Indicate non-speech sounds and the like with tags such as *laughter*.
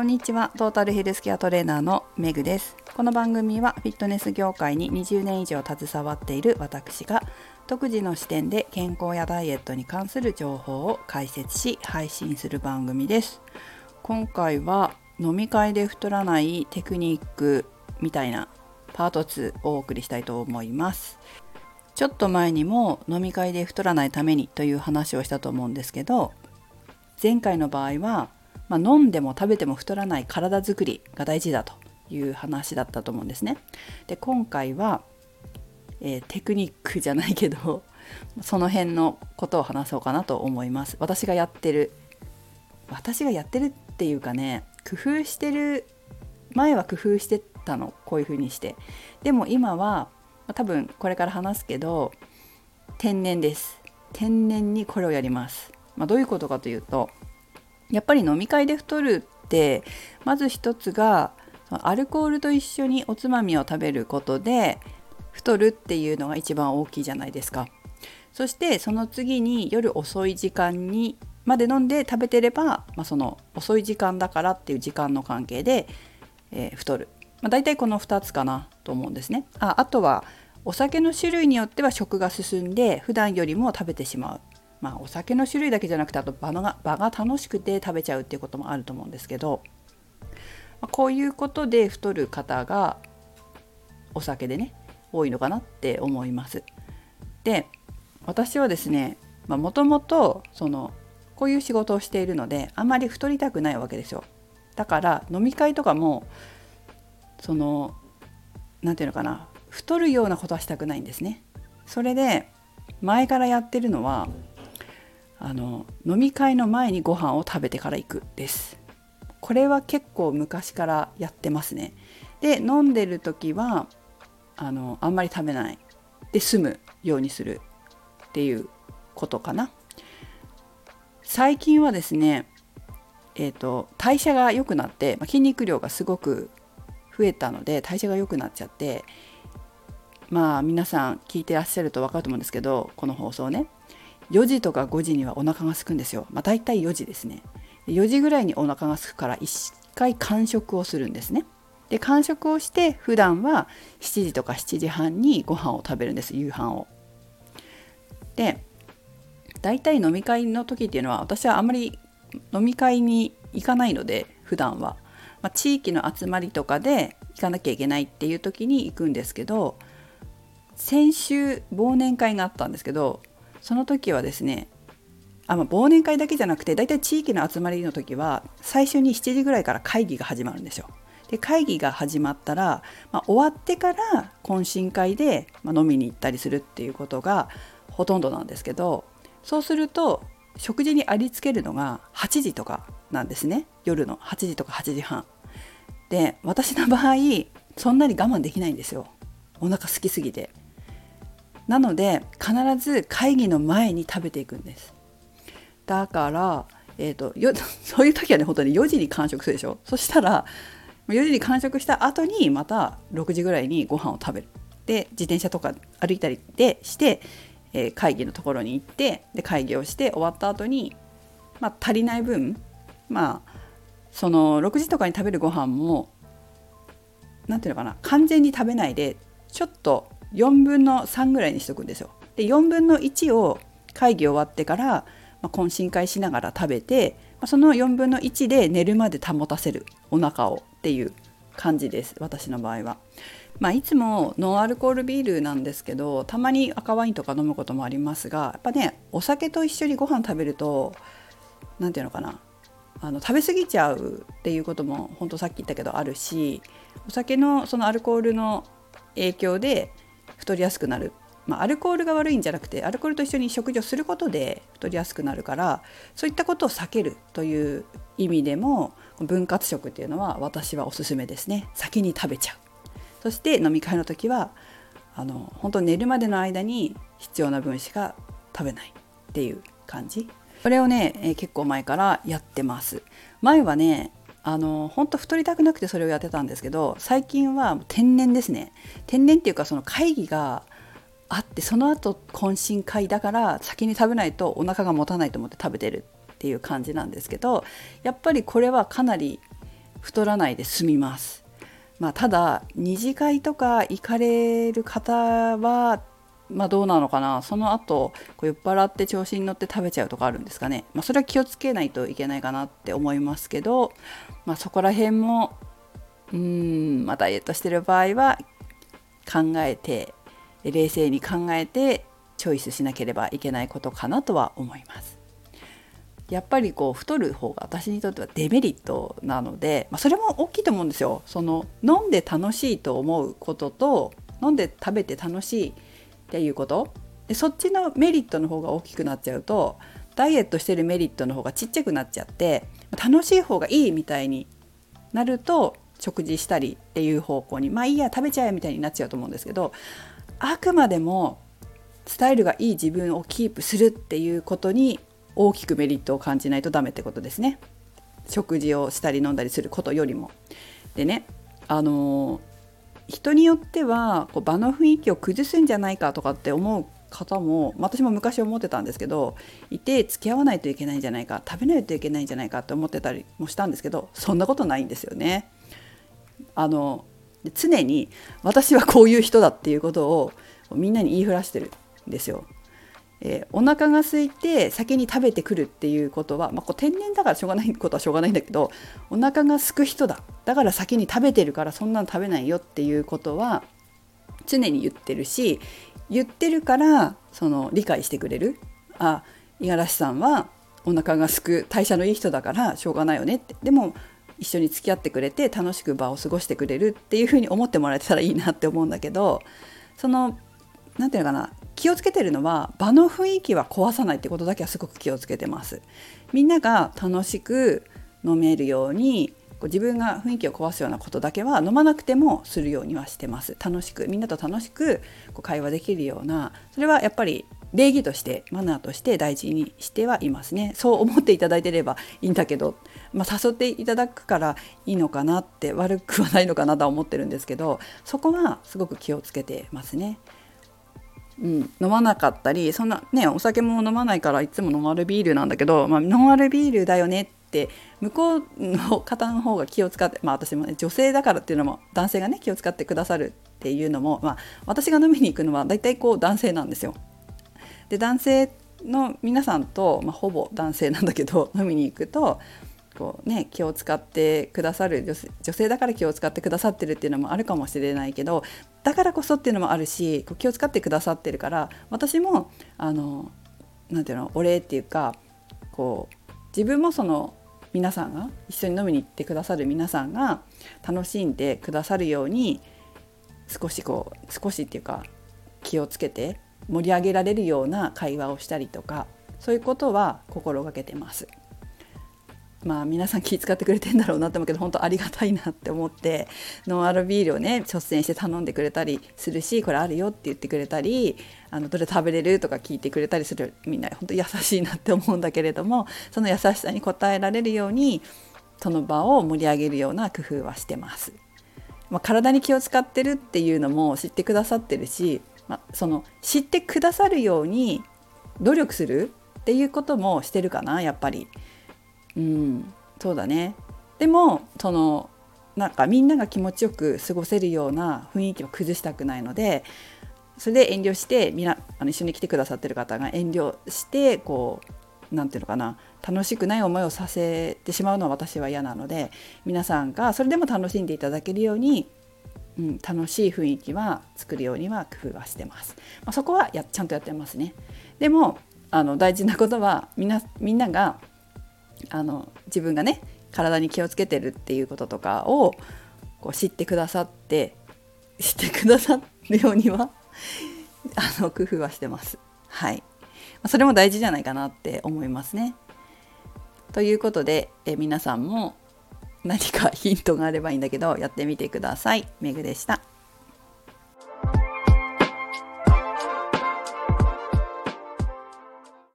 こんにちは。トータルヘルスケアトレーナーのメグです。この番組はフィットネス業界に20年以上携わっている私が独自の視点で健康やダイエットに関する情報を解説し配信する番組です。今回は飲み会で太らないテクニックみたいなパート2をお送りしたいと思います。ちょっと前にも飲み会で太らないためにという話をしたと思うんですけど前回の場合はまあ、飲んでも食べても太らない体づくりが大事だという話だったと思うんですね。で今回は、えー、テクニックじゃないけど *laughs* その辺のことを話そうかなと思います。私がやってる私がやってるっていうかね工夫してる前は工夫してたのこういう風にしてでも今は多分これから話すけど天然です天然にこれをやります、まあ、どういうことかというとやっぱり飲み会で太るってまず一つがアルコールと一緒におつまみを食べることで太るっていうのが一番大きいじゃないですか。そしてその次に夜遅い時間にまで飲んで食べてれば、まあ、その遅い時間だからっていう時間の関係で、えー、太る、まあ、大体この2つかなと思うんですね。ああとはお酒の種類によっては食が進んで普段よりも食べてしまう。まあ、お酒の種類だけじゃなくてあと場が場が楽しくて食べちゃうっていうこともあると思うんですけど、まあ、こういうことで太る方がお酒でね多いのかなって思います。で私はですねもともとそのこういう仕事をしているのであまり太りたくないわけですよ。だから飲み会とかもその何て言うのかな太るようなことはしたくないんですね。それで前からやってるのはあの飲み会の前にご飯を食べてから行くです。これは結構昔からやってますね。で飲んでる時はあのあんまり食べない。で済むようにするっていうことかな。最近はですねえーと、代謝が良くなって、まあ、筋肉量がすごく増えたので代謝が良くなっちゃってまあ皆さん聞いてらっしゃると分かると思うんですけどこの放送ね。4時とか5時にはお腹が空くんですよ。まあ、大体4時ですね。4時ぐらいにお腹が空くから1回間食をするんですね。で間食をして普段は7時とか7時半にご飯を食べるんです夕飯を。で大体飲み会の時っていうのは私はあんまり飲み会に行かないので普段は、まあ、地域の集まりとかで行かなきゃいけないっていう時に行くんですけど先週忘年会があったんですけどその時はですねあ、まあ、忘年会だけじゃなくて大体地域の集まりの時は最初に7時ぐらいから会議が始まるんですよ。で会議が始まったら、まあ、終わってから懇親会で、ま、飲みに行ったりするっていうことがほとんどなんですけどそうすると食事にありつけるのが8時とかなんですね夜の8時とか8時半。で私の場合そんなに我慢できないんですよお腹空きすぎて。なので必ず会議の前に食べていくんです。だから、えーと、よ *laughs* そういう時はね本当に4時に完食するでしょ。そしたら4時に完食した後にまた6時ぐらいにご飯を食べる。で自転車とか歩いたりでして、えー、会議のところに行ってで会議をして終わった後にまあ足りない分まあその6時とかに食べるご飯も何ていうのかな完全に食べないでちょっと4分の3ぐらいにしとくんですよ。で4分の1を会議終わってから、まあ、懇親会しながら食べて、まあ、その4分の1で寝るまで保たせるお腹をっていう感じです私の場合は。まあ、いつもノンアルコールビールなんですけどたまに赤ワインとか飲むこともありますがやっぱねお酒と一緒にご飯食べると何て言うのかなあの食べ過ぎちゃうっていうことも本当さっき言ったけどあるしお酒のそのアルコールの影響で太りやすくなる、まあ、アルコールが悪いんじゃなくてアルコールと一緒に食事をすることで太りやすくなるからそういったことを避けるという意味でも分割食っていうのは私はおすすめですね。先に食べちゃう。そして飲み会の時はあの本当寝るまでの間に必要な分しか食べない。っていう感じ。これをね、え結構前からやってます。前はねあの本当太りたくなくてそれをやってたんですけど最近は天然ですね天然っていうかその会議があってその後懇親会だから先に食べないとお腹が持たないと思って食べてるっていう感じなんですけどやっぱりこれはかなり太らないで済みます。まあ、ただ二次会とか行かれる方はまあどうなのかなその後こう酔っ払って調子に乗って食べちゃうとかあるんですかね、まあ、それは気をつけないといけないかなって思いますけど、まあ、そこら辺もうん、まあ、ダイエットしてる場合は考えて冷静に考えてチョイスしなければいけないことかなとは思います。やっぱりこう太る方が私にとってはデメリットなので、まあ、それも大きいと思うんですよ。その飲んで楽しいと思うことと飲んで食べて楽しいっていうことでそっちのメリットの方が大きくなっちゃうとダイエットしてるメリットの方がちっちゃくなっちゃって楽しい方がいいみたいになると食事したりっていう方向にまあいいや食べちゃえみたいになっちゃうと思うんですけどあくまでもスタイルがいい自分をキープするっていうことに大きくメリットを感じないとダメってことですね。食事をしたり飲んだりすることよりも。でねあの人によってはこう場の雰囲気を崩すんじゃないかとかって思う方も私も昔思ってたんですけどいて付き合わないといけないんじゃないか食べないといけないんじゃないかって思ってたりもしたんですけどそんなことないんですよね。あの常に私はこういう人だっていうことをみんなに言いふらしてるんですよ。えー、お腹が空いて先に食べてくるっていうことは、まあ、こう天然だからしょうがないことはしょうがないんだけどお腹が空く人だ。だから先に食べてるからそんなの食べないよっていうことは常に言ってるし言ってるからその理解してくれる。あ五十嵐さんはお腹がすく代謝のいい人だからしょうがないよねって。でも一緒に付き合ってくれて楽しく場を過ごしてくれるっていうふうに思ってもらえたらいいなって思うんだけどその何て言うのかな気をつけてるのは場の雰囲気は壊さないってことだけはすごく気をつけてます。みんなが楽しく飲めるようにこう自分が雰囲気を壊すようなことだけは飲まなくてもするようにはしてます楽しくみんなと楽しくこう会話できるようなそれはやっぱり礼儀としてマナーとして大事にしてはいますねそう思っていただいてればいいんだけど、まあ、誘っていただくからいいのかなって悪くはないのかなとは思ってるんですけどそこはすごく気をつけてますね。うん、飲まなかったりそんなねお酒も飲まないからいつもノンアルビールなんだけど、まあ、ノンアルビールだよねって向こうの方の方が気を使ってまあ私もね女性だからっていうのも男性がね気を使ってくださるっていうのも、まあ、私が飲みに行くのは大体こう男性なんですよ。で男性の皆さんと、まあ、ほぼ男性なんだけど飲みに行くとこう、ね、気を使ってくださる女性だから気を使ってくださってるっていうのもあるかもしれないけどだからこそっていうのもあるしこう気を使ってくださってるから私もあのなていうのお礼っていうかこう自分もその皆さんが一緒に飲みに行ってくださる皆さんが楽しんでくださるように少しこう少しっていうか気をつけて盛り上げられるような会話をしたりとかそういうことは心がけてます。まあ皆さん気遣ってくれてんだろうなって思うけど本当ありがたいなって思ってノンアルビールをね率先して頼んでくれたりするしこれあるよって言ってくれたりあのどれ食べれるとか聞いてくれたりするみんな本当優しいなって思うんだけれどもその優しさに応えられるようにその場を盛り上げるような工夫はしてます。まあ、体に気を使ってるっていうのも知ってくださってるし、まあ、その知ってくださるように努力するっていうこともしてるかなやっぱり。うんそうだねでもそのなんかみんなが気持ちよく過ごせるような雰囲気を崩したくないのでそれで遠慮してみなあの一緒に来てくださってる方が遠慮してこう何て言うのかな楽しくない思いをさせてしまうのは私は嫌なので皆さんがそれでも楽しんでいただけるように、うん、楽しい雰囲気は作るようには工夫はしてます。まあ、そこはやちゃんとやってますね。でもあの大事なことはみんなみんながあの自分がね体に気をつけてるっていうこととかをこう知ってくださって知ってくださるようには *laughs* あの工夫はしてます。はい、それも大事じゃないかなって思いますね。ということでえ皆さんも何かヒントがあればいいんだけどやってみてください。めぐでした。